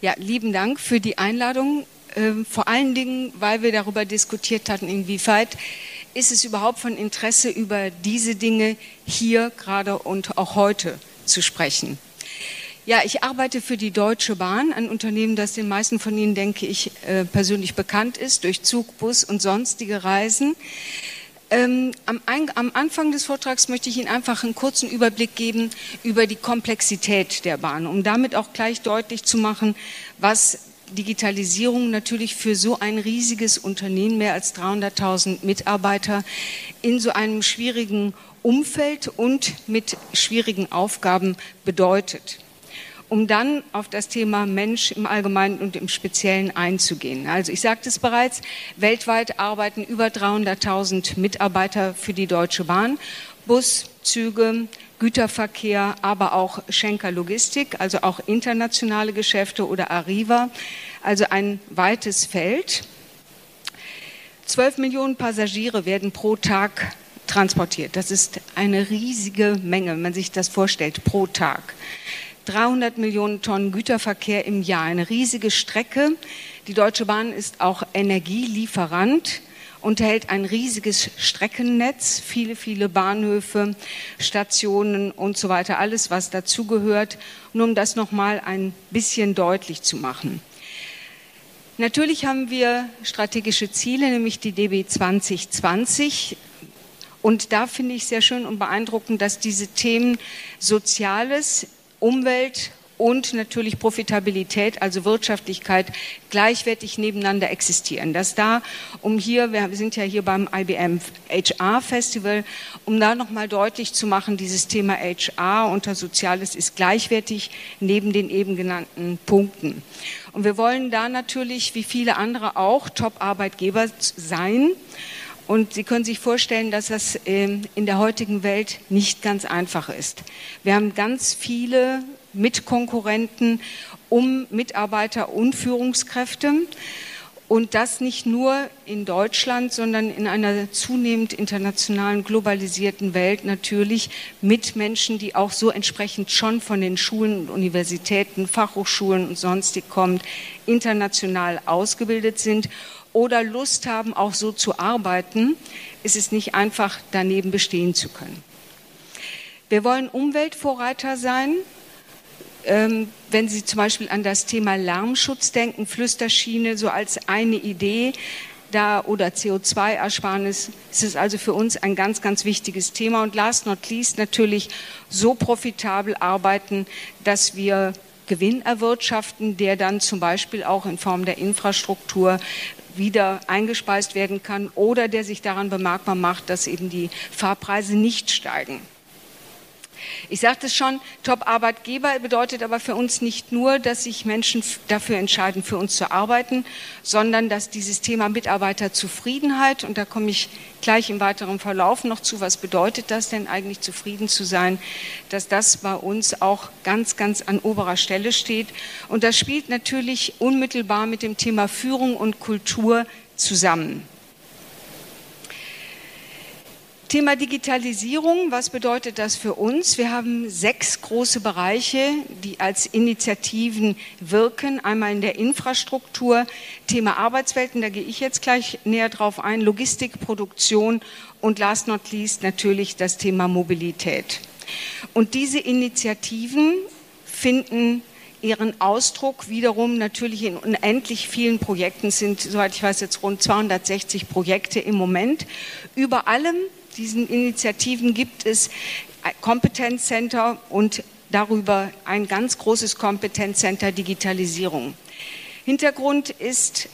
Ja, lieben Dank für die Einladung. Ähm, vor allen Dingen, weil wir darüber diskutiert hatten, inwieweit ist es überhaupt von Interesse, über diese Dinge hier gerade und auch heute zu sprechen. Ja, ich arbeite für die Deutsche Bahn, ein Unternehmen, das den meisten von Ihnen, denke ich, äh, persönlich bekannt ist durch Zug, Bus und sonstige Reisen. Ähm, am, am, Anfang des Vortrags möchte ich Ihnen einfach einen kurzen Überblick geben über die Komplexität der Bahn, um damit auch gleich deutlich zu machen, was Digitalisierung natürlich für so ein riesiges Unternehmen, mehr als 300.000 Mitarbeiter, in so einem schwierigen Umfeld und mit schwierigen Aufgaben bedeutet um dann auf das Thema Mensch im Allgemeinen und im Speziellen einzugehen. Also ich sagte es bereits, weltweit arbeiten über 300.000 Mitarbeiter für die Deutsche Bahn, Bus, Züge, Güterverkehr, aber auch Schenker Logistik, also auch internationale Geschäfte oder Arriva, also ein weites Feld. Zwölf Millionen Passagiere werden pro Tag transportiert. Das ist eine riesige Menge, wenn man sich das vorstellt, pro Tag. 300 Millionen Tonnen Güterverkehr im Jahr, eine riesige Strecke. Die Deutsche Bahn ist auch Energielieferant unterhält ein riesiges Streckennetz, viele, viele Bahnhöfe, Stationen und so weiter, alles, was dazugehört. Nur um das nochmal ein bisschen deutlich zu machen. Natürlich haben wir strategische Ziele, nämlich die DB 2020. Und da finde ich sehr schön und beeindruckend, dass diese Themen Soziales, Umwelt und natürlich Profitabilität, also Wirtschaftlichkeit, gleichwertig nebeneinander existieren. Dass da, um hier, wir sind ja hier beim IBM HR Festival, um da nochmal deutlich zu machen, dieses Thema HR unter Soziales ist gleichwertig neben den eben genannten Punkten. Und wir wollen da natürlich, wie viele andere auch, Top-Arbeitgeber sein. Und Sie können sich vorstellen, dass das ähm, in der heutigen Welt nicht ganz einfach ist. Wir haben ganz viele Mitkonkurrenten um Mitarbeiter und Führungskräfte. Und das nicht nur in Deutschland, sondern in einer zunehmend internationalen, globalisierten Welt natürlich mit Menschen, die auch so entsprechend schon von den Schulen und Universitäten, Fachhochschulen und sonstig kommt, international ausgebildet sind oder Lust haben, auch so zu arbeiten, ist es nicht einfach, daneben bestehen zu können. Wir wollen Umweltvorreiter sein. Ähm, wenn Sie zum Beispiel an das Thema Lärmschutz denken, Flüsterschiene so als eine Idee, da oder CO2-Ersparnis ist es also für uns ein ganz, ganz wichtiges Thema. Und last not least natürlich so profitabel arbeiten, dass wir Gewinn erwirtschaften, der dann zum Beispiel auch in Form der Infrastruktur wieder eingespeist werden kann oder der sich daran bemerkbar macht, dass eben die Fahrpreise nicht steigen. Ich sagte es schon, Top-Arbeitgeber bedeutet aber für uns nicht nur, dass sich Menschen dafür entscheiden, für uns zu arbeiten, sondern dass dieses Thema Mitarbeiterzufriedenheit, und da komme ich gleich im weiteren Verlauf noch zu, was bedeutet das denn eigentlich, zufrieden zu sein, dass das bei uns auch ganz, ganz an oberer Stelle steht. Und das spielt natürlich unmittelbar mit dem Thema Führung und Kultur zusammen. Thema Digitalisierung, was bedeutet das für uns? Wir haben sechs große Bereiche, die als Initiativen wirken. Einmal in der Infrastruktur, Thema Arbeitswelten, da gehe ich jetzt gleich näher drauf ein, Logistik, Produktion und last not least natürlich das Thema Mobilität. Und diese Initiativen finden ihren Ausdruck wiederum natürlich in unendlich vielen Projekten sind, soweit ich weiß, jetzt rund 260 Projekte im Moment. Über allem diesen Initiativen gibt es Kompetenzcenter und darüber ein ganz großes Kompetenzcenter Digitalisierung. Hintergrund ist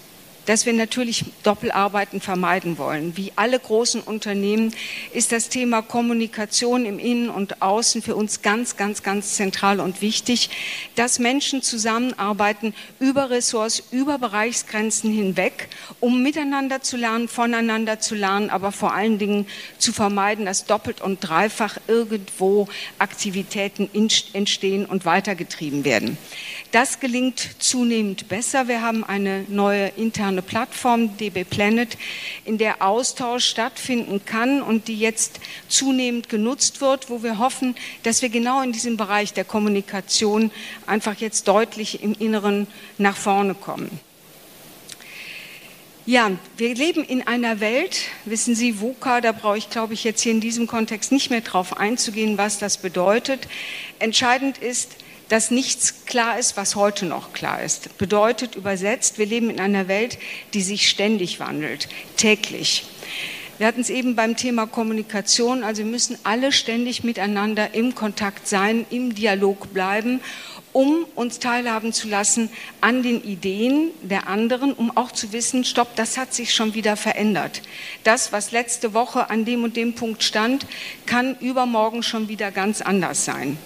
dass wir natürlich Doppelarbeiten vermeiden wollen. Wie alle großen Unternehmen ist das Thema Kommunikation im Innen und Außen für uns ganz, ganz, ganz zentral und wichtig, dass Menschen zusammenarbeiten über Ressorts, über Bereichsgrenzen hinweg, um miteinander zu lernen, voneinander zu lernen, aber vor allen Dingen zu vermeiden, dass doppelt und dreifach irgendwo Aktivitäten entstehen und weitergetrieben werden. Das gelingt zunehmend besser. Wir haben eine neue interne eine Plattform, DB Planet, in der Austausch stattfinden kann und die jetzt zunehmend genutzt wird, wo wir hoffen, dass wir genau in diesem Bereich der Kommunikation einfach jetzt deutlich im Inneren nach vorne kommen. Ja, wir leben in einer Welt, wissen Sie, VUCA, da brauche ich, glaube ich, jetzt hier in diesem Kontext nicht mehr drauf einzugehen, was das bedeutet. Entscheidend ist, dass nichts klar ist, was heute noch klar ist. Bedeutet übersetzt, wir leben in einer Welt, die sich ständig wandelt, täglich. Wir hatten es eben beim Thema Kommunikation, also wir müssen alle ständig miteinander im Kontakt sein, im Dialog bleiben um uns teilhaben zu lassen an den Ideen der anderen, um auch zu wissen, stopp, das hat sich schon wieder verändert. Das, was letzte Woche an dem und dem Punkt stand, kann übermorgen schon wieder ganz anders sein.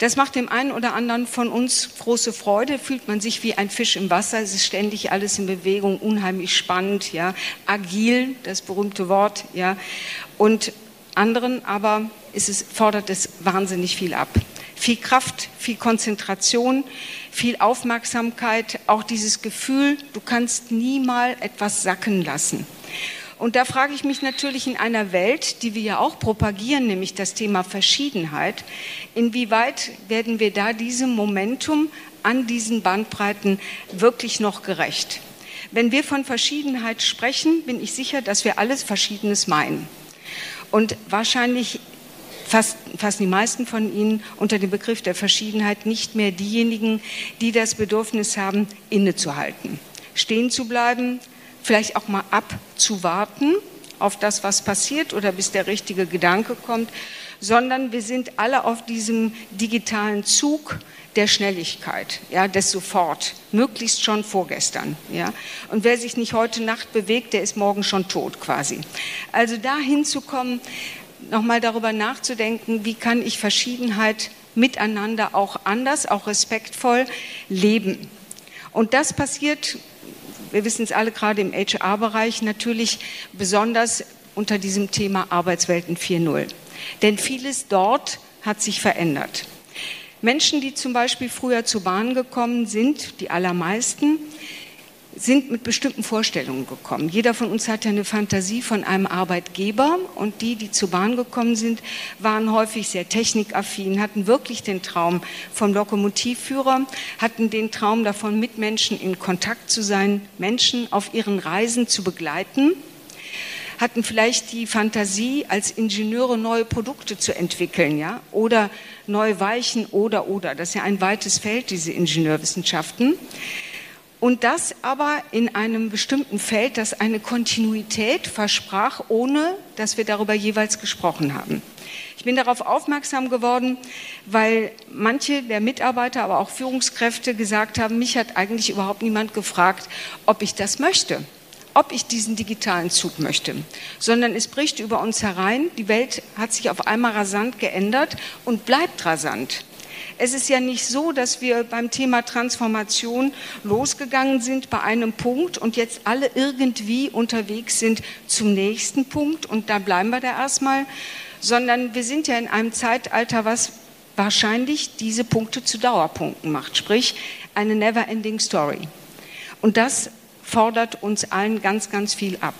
Das macht dem einen oder anderen von uns große Freude, fühlt man sich wie ein Fisch im Wasser, es ist ständig alles in Bewegung, unheimlich spannend, ja, agil, das berühmte Wort, ja. Und anderen aber ist es, fordert es wahnsinnig viel ab. Viel Kraft, viel Konzentration, viel Aufmerksamkeit, auch dieses Gefühl, du kannst nie mal etwas sacken lassen. Und da frage ich mich natürlich in einer Welt, die wir ja auch propagieren, nämlich das Thema Verschiedenheit, inwieweit werden wir da diesem Momentum an diesen Bandbreiten wirklich noch gerecht? Wenn wir von Verschiedenheit sprechen, bin ich sicher, dass wir alles Verschiedenes meinen. Und wahrscheinlich fast, fast die meisten von Ihnen unter dem Begriff der Verschiedenheit nicht mehr diejenigen, die das Bedürfnis haben, innezuhalten, stehen zu bleiben, vielleicht auch mal abzuwarten auf das, was passiert oder bis der richtige Gedanke kommt, sondern wir sind alle auf diesem digitalen Zug der Schnelligkeit, ja, des Sofort, möglichst schon vorgestern, ja. Und wer sich nicht heute Nacht bewegt, der ist morgen schon tot quasi. Also dahin zu kommen, nochmal darüber nachzudenken, wie kann ich Verschiedenheit miteinander auch anders, auch respektvoll leben. Und das passiert, wir wissen es alle gerade im HR-Bereich, natürlich besonders unter diesem Thema Arbeitswelten 4.0. Denn vieles dort hat sich verändert. Menschen, die zum Beispiel früher zur Bahn gekommen sind, die allermeisten, sind mit bestimmten Vorstellungen gekommen. Jeder von uns hatte eine Fantasie von einem Arbeitgeber und die, die zur Bahn gekommen sind, waren häufig sehr technikaffin, hatten wirklich den Traum vom Lokomotivführer, hatten den Traum davon, mit Menschen in Kontakt zu sein, Menschen auf ihren Reisen zu begleiten hatten vielleicht die Fantasie, als Ingenieure neue Produkte zu entwickeln, ja, oder neue Weichen oder oder. Das ist ja ein weites Feld, diese Ingenieurwissenschaften. Und das aber in einem bestimmten Feld, das eine Kontinuität versprach, ohne dass wir darüber jeweils gesprochen haben. Ich bin darauf aufmerksam geworden, weil manche der Mitarbeiter, aber auch Führungskräfte gesagt haben, mich hat eigentlich überhaupt niemand gefragt, ob ich das möchte, ob ich diesen digitalen Zug möchte, sondern es bricht über uns herein. Die Welt hat sich auf einmal rasant geändert und bleibt rasant. Es ist ja nicht so, dass wir beim Thema Transformation losgegangen sind bei einem Punkt und jetzt alle irgendwie unterwegs sind zum nächsten Punkt und da bleiben wir da erstmal, sondern wir sind ja in einem Zeitalter, was wahrscheinlich diese Punkte zu Dauerpunkten macht, sprich eine never-ending Story. Und das fordert uns allen ganz, ganz viel ab.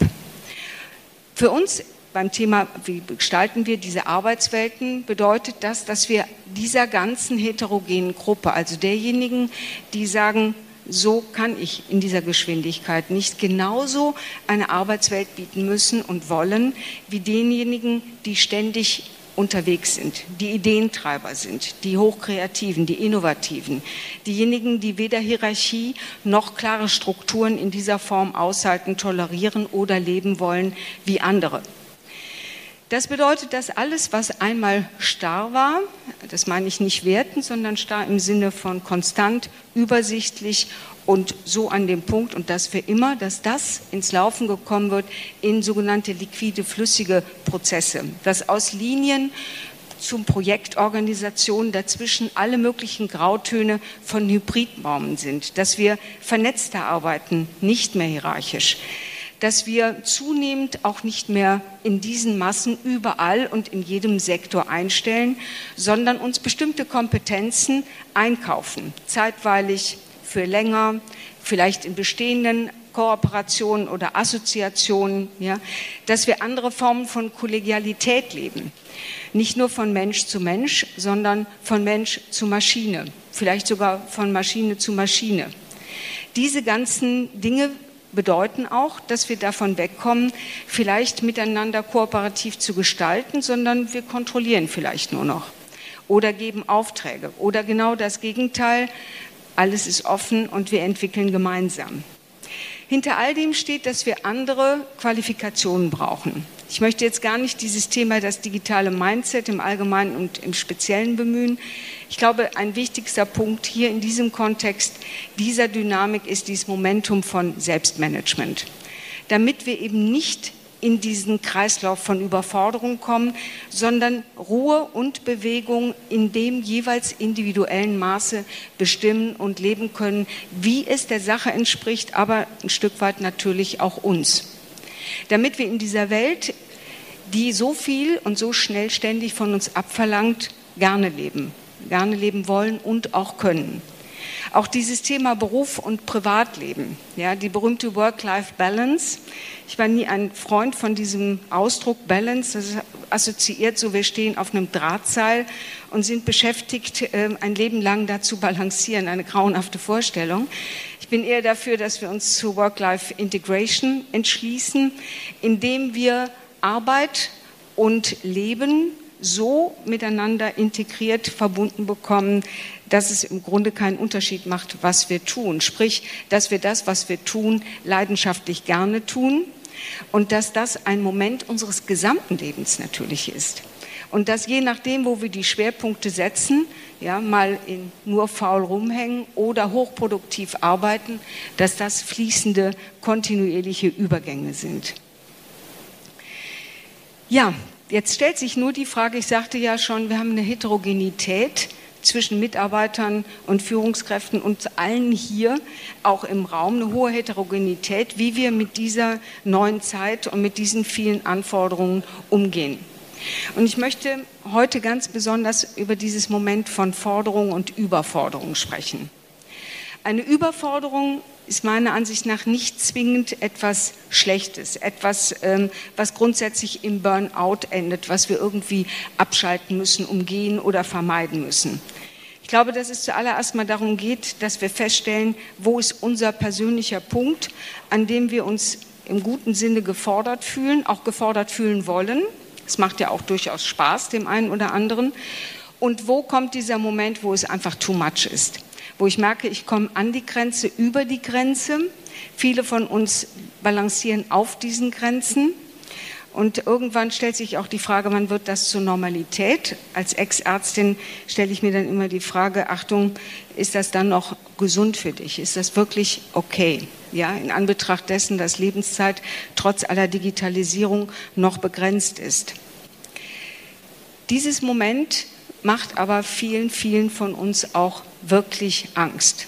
Für uns beim Thema, wie gestalten wir diese Arbeitswelten, bedeutet das, dass wir dieser ganzen heterogenen Gruppe, also derjenigen, die sagen, so kann ich in dieser Geschwindigkeit nicht genauso eine Arbeitswelt bieten müssen und wollen, wie denjenigen, die ständig unterwegs sind, die Ideentreiber sind, die Hochkreativen, die Innovativen, diejenigen, die weder Hierarchie noch klare Strukturen in dieser Form aushalten, tolerieren oder leben wollen wie andere. Das bedeutet, dass alles, was einmal starr war, das meine ich nicht werten, sondern starr im Sinne von konstant, übersichtlich und so an dem Punkt und dass für immer, dass das ins Laufen gekommen wird in sogenannte liquide, flüssige Prozesse, dass aus Linien zum Projektorganisation dazwischen alle möglichen Grautöne von Hybridbaumen sind, dass wir vernetzter arbeiten, nicht mehr hierarchisch, dass wir zunehmend auch nicht mehr in diesen Massen überall und in jedem Sektor einstellen, sondern uns bestimmte Kompetenzen einkaufen, zeitweilig für länger, vielleicht in bestehenden Kooperationen oder Assoziationen, ja, dass wir andere Formen von Kollegialität leben. Nicht nur von Mensch zu Mensch, sondern von Mensch zu Maschine, vielleicht sogar von Maschine zu Maschine. Diese ganzen Dinge bedeuten auch, dass wir davon wegkommen, vielleicht miteinander kooperativ zu gestalten, sondern wir kontrollieren vielleicht nur noch oder geben Aufträge oder genau das Gegenteil, alles ist offen und wir entwickeln gemeinsam. Hinter all dem steht, dass wir andere Qualifikationen brauchen. Ich möchte jetzt gar nicht dieses Thema, das digitale Mindset im Allgemeinen und im Speziellen bemühen. Ich glaube, ein wichtigster Punkt hier in diesem Kontext dieser Dynamik ist dieses Momentum von Selbstmanagement. Damit wir eben nicht in diesen Kreislauf von Überforderung kommen, sondern Ruhe und Bewegung in dem jeweils individuellen Maße bestimmen und leben können, wie es der Sache entspricht, aber ein Stück weit natürlich auch uns. Damit wir in dieser Welt, die so viel und so schnell ständig von uns abverlangt, gerne leben, gerne leben wollen und auch können. Auch dieses Thema Beruf und Privatleben, ja, die berühmte Work-Life-Balance. Ich war nie ein Freund von diesem Ausdruck Balance. Das assoziiert so, wir stehen auf einem Drahtseil und sind beschäftigt, ähm, ein Leben lang da zu balancieren. Eine grauenhafte Vorstellung. Ich bin eher dafür, dass wir uns zu Work-Life-Integration entschließen, indem wir Arbeit und Leben so miteinander integriert verbunden bekommen, dass es im Grunde keinen Unterschied macht, was wir tun. Sprich, dass wir das, was wir tun, leidenschaftlich gerne tun und dass das ein Moment unseres gesamten Lebens natürlich ist. Und dass je nachdem, wo wir die Schwerpunkte setzen, ja, mal in nur faul rumhängen oder hochproduktiv arbeiten, dass das fließende, kontinuierliche Übergänge sind. Ja, Jetzt stellt sich nur die Frage, ich sagte ja schon, wir haben eine Heterogenität zwischen Mitarbeitern und Führungskräften und allen hier, auch im Raum, eine hohe Heterogenität, wie wir mit dieser neuen Zeit und mit diesen vielen Anforderungen umgehen. Und ich möchte heute ganz besonders über dieses Moment von Forderung und Überforderung sprechen. Eine Überforderung ist meiner Ansicht nach nicht zwingend etwas Schlechtes, etwas, ähm, was grundsätzlich im Burnout endet, was wir irgendwie abschalten müssen, umgehen oder vermeiden müssen. Ich glaube, dass es zuallererst mal darum geht, dass wir feststellen, wo ist unser persönlicher Punkt, an dem wir uns im guten Sinne gefordert fühlen, auch gefordert fühlen wollen. Es macht ja auch durchaus Spaß dem einen oder anderen. Und wo kommt dieser Moment, wo es einfach too much ist? wo ich merke, ich komme an die Grenze, über die Grenze. Viele von uns balancieren auf diesen Grenzen. Und irgendwann stellt sich auch die Frage, wann wird das zur Normalität? Als Ex-Ärztin stelle ich mir dann immer die Frage, Achtung, ist das dann noch gesund für dich? Ist das wirklich okay? Ja, in Anbetracht dessen, dass Lebenszeit trotz aller Digitalisierung noch begrenzt ist. Dieses Moment macht aber vielen, vielen von uns auch wirklich Angst.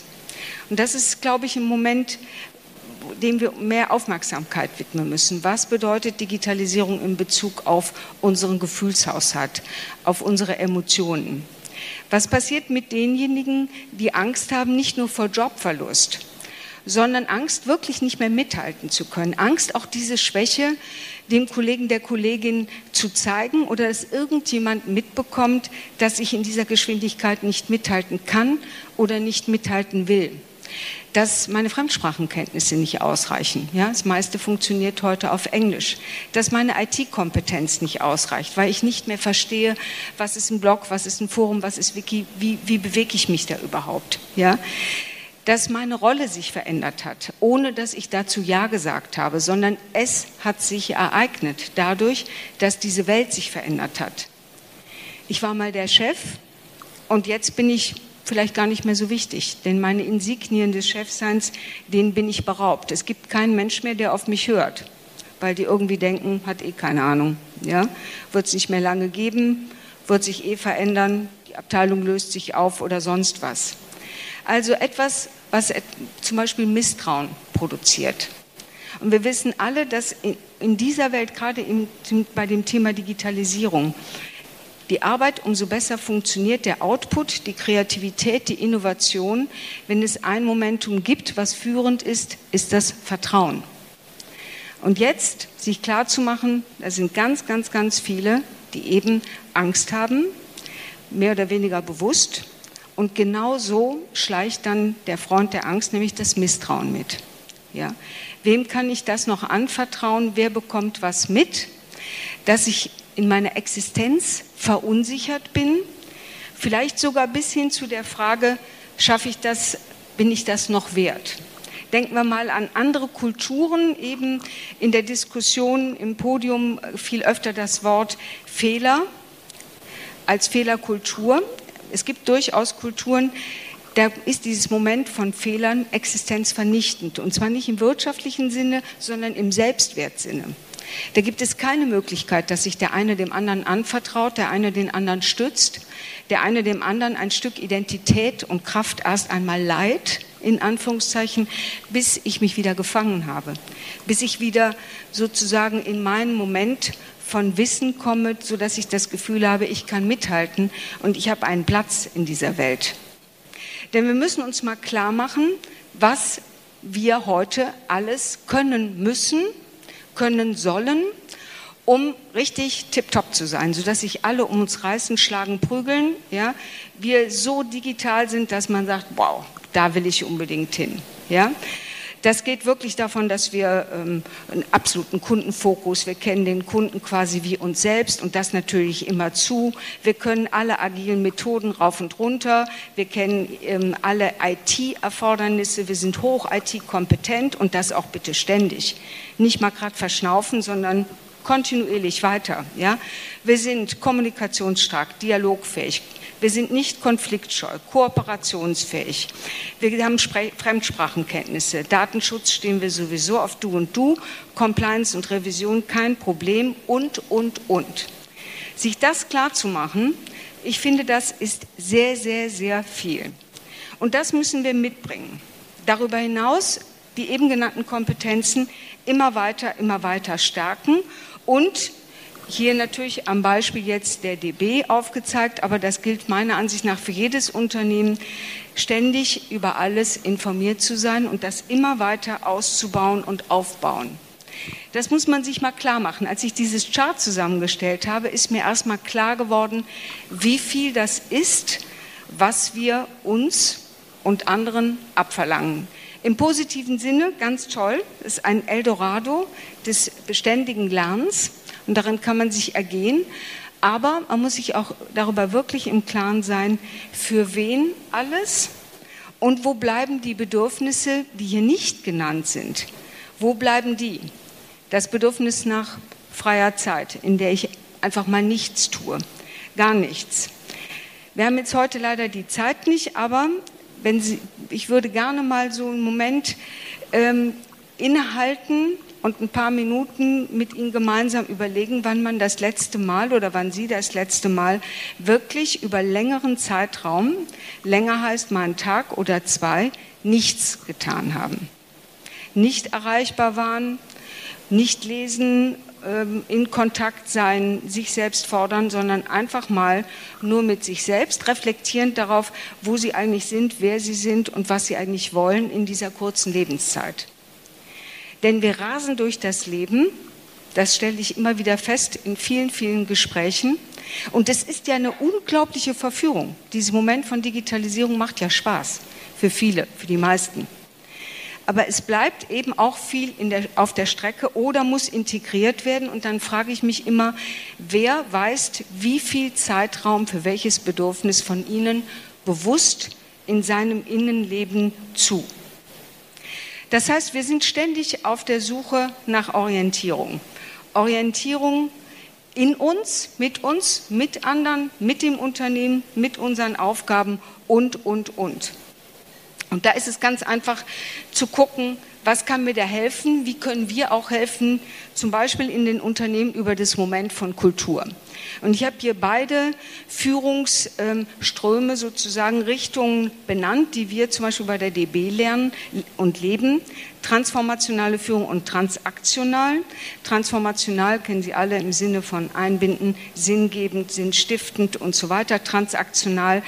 Und das ist, glaube ich, im Moment, dem wir mehr Aufmerksamkeit widmen müssen. Was bedeutet Digitalisierung in Bezug auf unseren Gefühlshaushalt, auf unsere Emotionen? Was passiert mit denjenigen, die Angst haben, nicht nur vor Jobverlust, sondern Angst, wirklich nicht mehr mithalten zu können. Angst, auch diese Schwäche dem Kollegen, der Kollegin zu zeigen oder dass irgendjemand mitbekommt, dass ich in dieser Geschwindigkeit nicht mithalten kann oder nicht mithalten will. Dass meine Fremdsprachenkenntnisse nicht ausreichen. Ja, das meiste funktioniert heute auf Englisch. Dass meine IT-Kompetenz nicht ausreicht, weil ich nicht mehr verstehe, was ist ein Blog, was ist ein Forum, was ist Wiki, wie, wie bewege ich mich da überhaupt. Ja, dass meine Rolle sich verändert hat, ohne dass ich dazu Ja gesagt habe, sondern es hat sich ereignet dadurch, dass diese Welt sich verändert hat. Ich war mal der Chef und jetzt bin ich vielleicht gar nicht mehr so wichtig, denn meine Insignien des Chefseins, denen bin ich beraubt. Es gibt keinen Mensch mehr, der auf mich hört, weil die irgendwie denken, hat eh keine Ahnung, ja, wird es nicht mehr lange geben, wird sich eh verändern, die Abteilung löst sich auf oder sonst was. Also etwas, was zum Beispiel Misstrauen produziert. Und wir wissen alle, dass in dieser Welt, gerade bei dem Thema Digitalisierung, die Arbeit, umso besser funktioniert der Output, die Kreativität, die Innovation. Wenn es ein Momentum gibt, was führend ist, ist das Vertrauen. Und jetzt sich klarzumachen, da sind ganz, ganz, ganz viele, die eben Angst haben, mehr oder weniger bewusst. Und genau so schleicht dann der Freund der Angst, nämlich das Misstrauen mit. Ja. Wem kann ich das noch anvertrauen? Wer bekommt was mit? Dass ich in meiner Existenz verunsichert bin, vielleicht sogar bis hin zu der Frage, schaffe ich das, bin ich das noch wert? Denken wir mal an andere Kulturen, eben in der Diskussion im Podium viel öfter das Wort Fehler als Fehlerkultur. Es gibt durchaus Kulturen, da ist dieses Moment von Fehlern existenzvernichtend. Und zwar nicht im wirtschaftlichen Sinne, sondern im Selbstwertsinne. Da gibt es keine Möglichkeit, dass sich der eine dem anderen anvertraut, der eine den anderen stützt, der eine dem anderen ein Stück Identität und Kraft erst einmal leiht, in Anführungszeichen, bis ich mich wieder gefangen habe, bis ich wieder sozusagen in meinen Moment von Wissen komme, sodass ich das Gefühl habe, ich kann mithalten und ich habe einen Platz in dieser Welt. Denn wir müssen uns mal klar machen, was wir heute alles können müssen, können sollen, um richtig tiptop zu sein, sodass sich alle um uns reißen, schlagen, prügeln. Ja? Wir so digital sind, dass man sagt, wow, da will ich unbedingt hin. Ja? Das geht wirklich davon, dass wir ähm, einen absoluten Kundenfokus, wir kennen den Kunden quasi wie uns selbst und das natürlich immer zu. Wir können alle agilen Methoden rauf und runter, wir kennen ähm, alle IT-Erfordernisse, wir sind hoch IT-kompetent und das auch bitte ständig. Nicht mal gerade verschnaufen, sondern kontinuierlich weiter. Ja? Wir sind kommunikationsstark, dialogfähig, wir sind nicht konfliktscheu, kooperationsfähig. Wir haben Fremdsprachenkenntnisse. Datenschutz stehen wir sowieso auf Du und Du. Compliance und Revision kein Problem und, und, und. Sich das klar zu machen, ich finde, das ist sehr, sehr, sehr viel. Und das müssen wir mitbringen. Darüber hinaus die eben genannten Kompetenzen immer weiter, immer weiter stärken und hier natürlich am Beispiel jetzt der DB aufgezeigt, aber das gilt meiner Ansicht nach für jedes Unternehmen, ständig über alles informiert zu sein und das immer weiter auszubauen und aufbauen. Das muss man sich mal klar machen. Als ich dieses Chart zusammengestellt habe, ist mir erstmal klar geworden, wie viel das ist, was wir uns und anderen abverlangen. Im positiven Sinne ganz toll, ist ein Eldorado des beständigen Lernens und darin kann man sich ergehen. Aber man muss sich auch darüber wirklich im Klaren sein, für wen alles und wo bleiben die Bedürfnisse, die hier nicht genannt sind. Wo bleiben die? Das Bedürfnis nach freier Zeit, in der ich einfach mal nichts tue, gar nichts. Wir haben jetzt heute leider die Zeit nicht, aber wenn Sie, ich würde gerne mal so einen Moment ähm, innehalten und ein paar Minuten mit Ihnen gemeinsam überlegen, wann man das letzte Mal oder wann Sie das letzte Mal wirklich über längeren Zeitraum, länger heißt mal einen Tag oder zwei, nichts getan haben. Nicht erreichbar waren, nicht lesen, ähm, in Kontakt sein, sich selbst fordern, sondern einfach mal nur mit sich selbst, reflektierend darauf, wo sie eigentlich sind, wer sie sind und was sie eigentlich wollen in dieser kurzen Lebenszeit. Denn wir rasen durch das Leben, das stelle ich immer wieder fest in vielen, vielen Gesprächen. Und es ist ja eine unglaubliche Verführung. Dieser Moment von Digitalisierung macht ja Spaß für viele, für die meisten. Aber es bleibt eben auch viel der, auf der Strecke oder muss integriert werden. Und dann frage ich mich immer, wer weist wie viel Zeitraum für welches Bedürfnis von Ihnen bewusst in seinem Innenleben zu? Das heißt, wir sind ständig auf der Suche nach Orientierung. Orientierung in uns, mit uns, mit anderen, mit dem Unternehmen, mit unseren Aufgaben und, und, und. Und da ist es ganz einfach zu gucken, Was kann mir da helfen? Wie können wir auch helfen, zum Beispiel in den Unternehmen über das Moment von Kultur? Und ich habe hier beide Führungsströme, sozusagen Richtungen benannt, die wir zum Beispiel bei der DB lernen und leben. Transformationale Führung und transaktional. Transformational kennen Sie alle im Sinne von einbinden, sinngebend, sinnstiftend und so weiter. Transaktional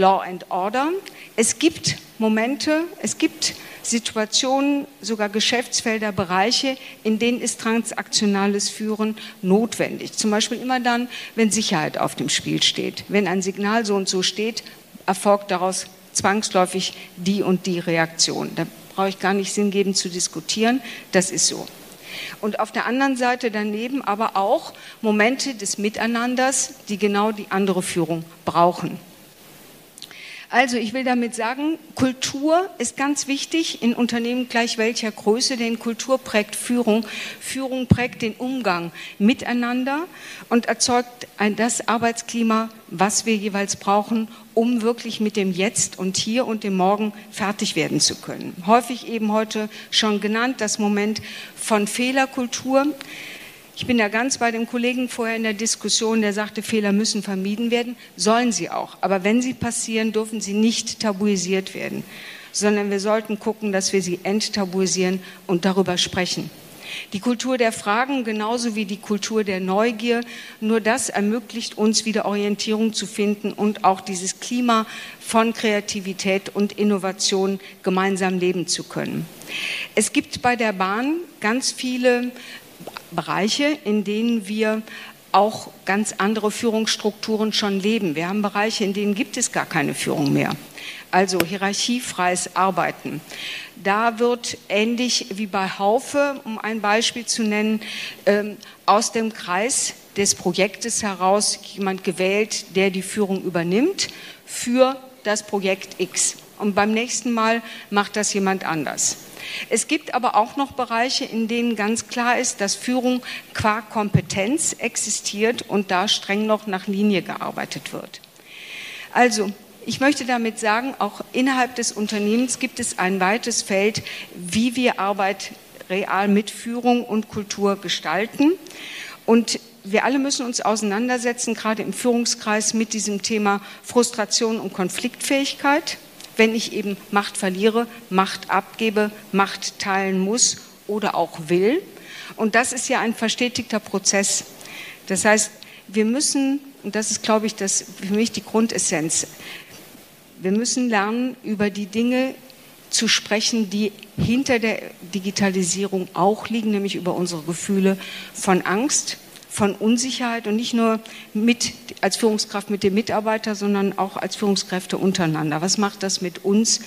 Law and Order. Es gibt Momente, es gibt Situationen, sogar Geschäftsfelder, Bereiche, in denen ist transaktionales Führen notwendig. Zum Beispiel immer dann, wenn Sicherheit auf dem Spiel steht. Wenn ein Signal so und so steht, erfolgt daraus zwangsläufig die und die Reaktion. Da brauche ich gar nicht sinngebend zu diskutieren. Das ist so. Und auf der anderen Seite daneben aber auch Momente des Miteinanders, die genau die andere Führung brauchen. Also ich will damit sagen, Kultur ist ganz wichtig in Unternehmen gleich welcher Größe, denn Kultur prägt Führung. Führung prägt den Umgang miteinander und erzeugt das Arbeitsklima, was wir jeweils brauchen, um wirklich mit dem Jetzt und Hier und dem Morgen fertig werden zu können. Häufig eben heute schon genannt das Moment von Fehlerkultur. Ich bin da ganz bei dem Kollegen vorher in der Diskussion, der sagte, Fehler müssen vermieden werden. Sollen sie auch. Aber wenn sie passieren, dürfen sie nicht tabuisiert werden, sondern wir sollten gucken, dass wir sie enttabuisieren und darüber sprechen. Die Kultur der Fragen genauso wie die Kultur der Neugier, nur das ermöglicht uns wieder Orientierung zu finden und auch dieses Klima von Kreativität und Innovation gemeinsam leben zu können. Es gibt bei der Bahn ganz viele Bereiche, in denen wir auch ganz andere Führungsstrukturen schon leben. Wir haben Bereiche, in denen gibt es gar keine Führung mehr. Also hierarchiefreies Arbeiten. Da wird ähnlich wie bei Haufe, um ein Beispiel zu nennen, ähm, aus dem Kreis des Projektes heraus jemand gewählt, der die Führung übernimmt für das Projekt X. Und beim nächsten Mal macht das jemand anders. Es gibt aber auch noch Bereiche, in denen ganz klar ist, dass Führung qua Kompetenz existiert und da streng noch nach Linie gearbeitet wird. Also, ich möchte damit sagen, auch innerhalb des Unternehmens gibt es ein weites Feld, wie wir Arbeit real mit Führung und Kultur gestalten. Und wir alle müssen uns auseinandersetzen, gerade im Führungskreis, mit diesem Thema Frustration und Konfliktfähigkeit wenn ich eben Macht verliere, Macht abgebe, Macht teilen muss oder auch will. Und das ist ja ein verstetigter Prozess. Das heißt, wir müssen, und das ist, glaube ich, das, für mich die Grundessenz, wir müssen lernen, über die Dinge zu sprechen, die hinter der Digitalisierung auch liegen, nämlich über unsere Gefühle von Angst, von Unsicherheit und nicht nur mit, als Führungskraft mit dem Mitarbeiter, sondern auch als Führungskräfte untereinander. Was macht das mit uns,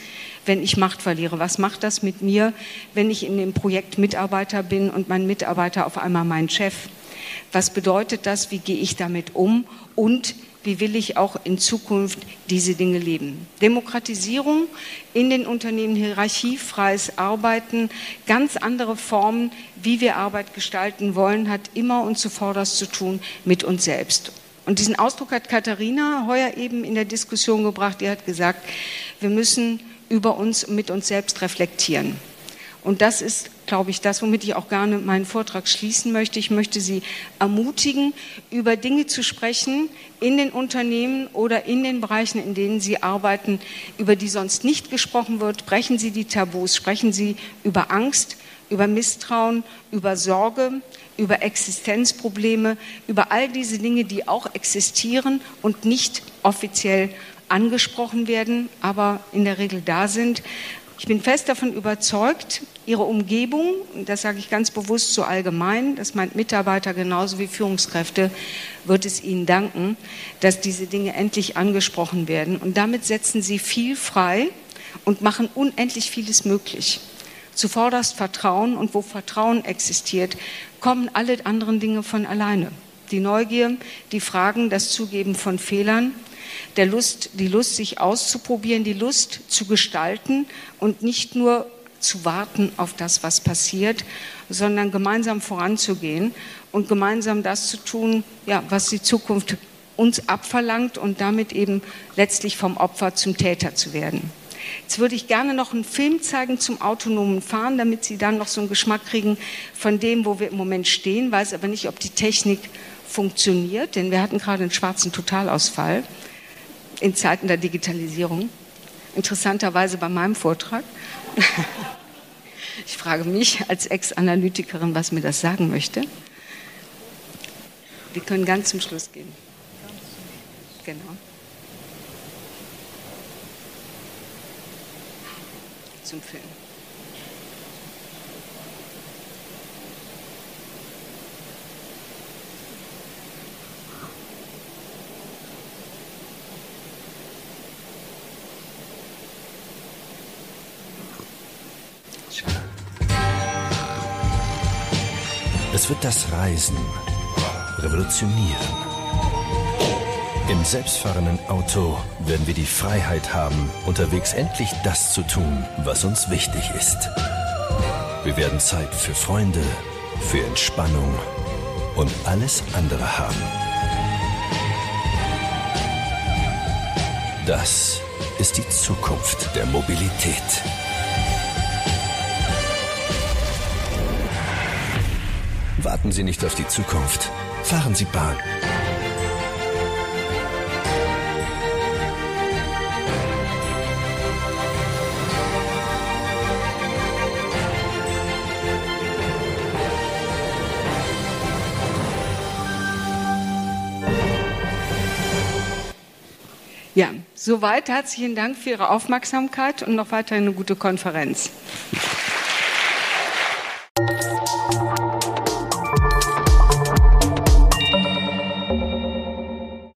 wenn ich Macht verliere? Was macht das mit mir, wenn ich in dem Projekt Mitarbeiter bin und mein Mitarbeiter auf einmal mein Chef? Was bedeutet das? Wie gehe ich damit um? Und wie will ich auch in Zukunft diese Dinge leben. Demokratisierung in den Unternehmen, hierarchiefreies Arbeiten, ganz andere Formen, wie wir Arbeit gestalten wollen, hat immer und zuvorderst zu tun mit uns selbst. Und diesen Ausdruck hat Katharina heuer eben in der Diskussion gebracht. Die hat gesagt, wir müssen über uns, mit uns selbst reflektieren. Und das ist, glaube ich, das, womit ich auch gerne meinen Vortrag schließen möchte. Ich möchte Sie ermutigen, über Dinge zu sprechen in den Unternehmen oder in den Bereichen, in denen Sie arbeiten, über die sonst nicht gesprochen wird. Brechen Sie die Tabus, sprechen Sie über Angst, über Misstrauen, über Sorge, über Existenzprobleme, über all diese Dinge, die auch existieren und nicht offiziell angesprochen werden, aber in der Regel da sind. Ich bin fest davon überzeugt, Ihre Umgebung, das sage ich ganz bewusst so allgemein, das meint Mitarbeiter genauso wie Führungskräfte, wird es Ihnen danken, dass diese Dinge endlich angesprochen werden. Und damit setzen Sie viel frei und machen unendlich vieles möglich. Zuvorderst Vertrauen und wo Vertrauen existiert, kommen alle anderen Dinge von alleine. Die Neugier, die Fragen, das Zugeben von Fehlern, der Lust, die Lust, sich auszuprobieren, die Lust zu gestalten und nicht nur zu warten auf das, was passiert, sondern gemeinsam voranzugehen und gemeinsam das zu tun, ja, was die Zukunft uns abverlangt und damit eben letztlich vom Opfer zum Täter zu werden. Jetzt würde ich gerne noch einen Film zeigen zum autonomen Fahren, damit Sie dann noch so einen Geschmack kriegen von dem, wo wir im Moment stehen. Weiß aber nicht, ob die Technik funktioniert, denn wir hatten gerade einen schwarzen Totalausfall in Zeiten der Digitalisierung. Interessanterweise bei meinem Vortrag. Ich frage mich als Ex-Analytikerin, was mir das sagen möchte. Wir können ganz zum Schluss gehen. Genau. Zum Film. Es wird das Reisen revolutionieren. Im selbstfahrenden Auto werden wir die Freiheit haben, unterwegs endlich das zu tun, was uns wichtig ist. Wir werden Zeit für Freunde, für Entspannung und alles andere haben. Das ist die Zukunft der Mobilität. Warten Sie nicht auf die Zukunft. Fahren Sie Bahn. Ja, soweit. Herzlichen Dank für Ihre Aufmerksamkeit und noch weiter eine gute Konferenz.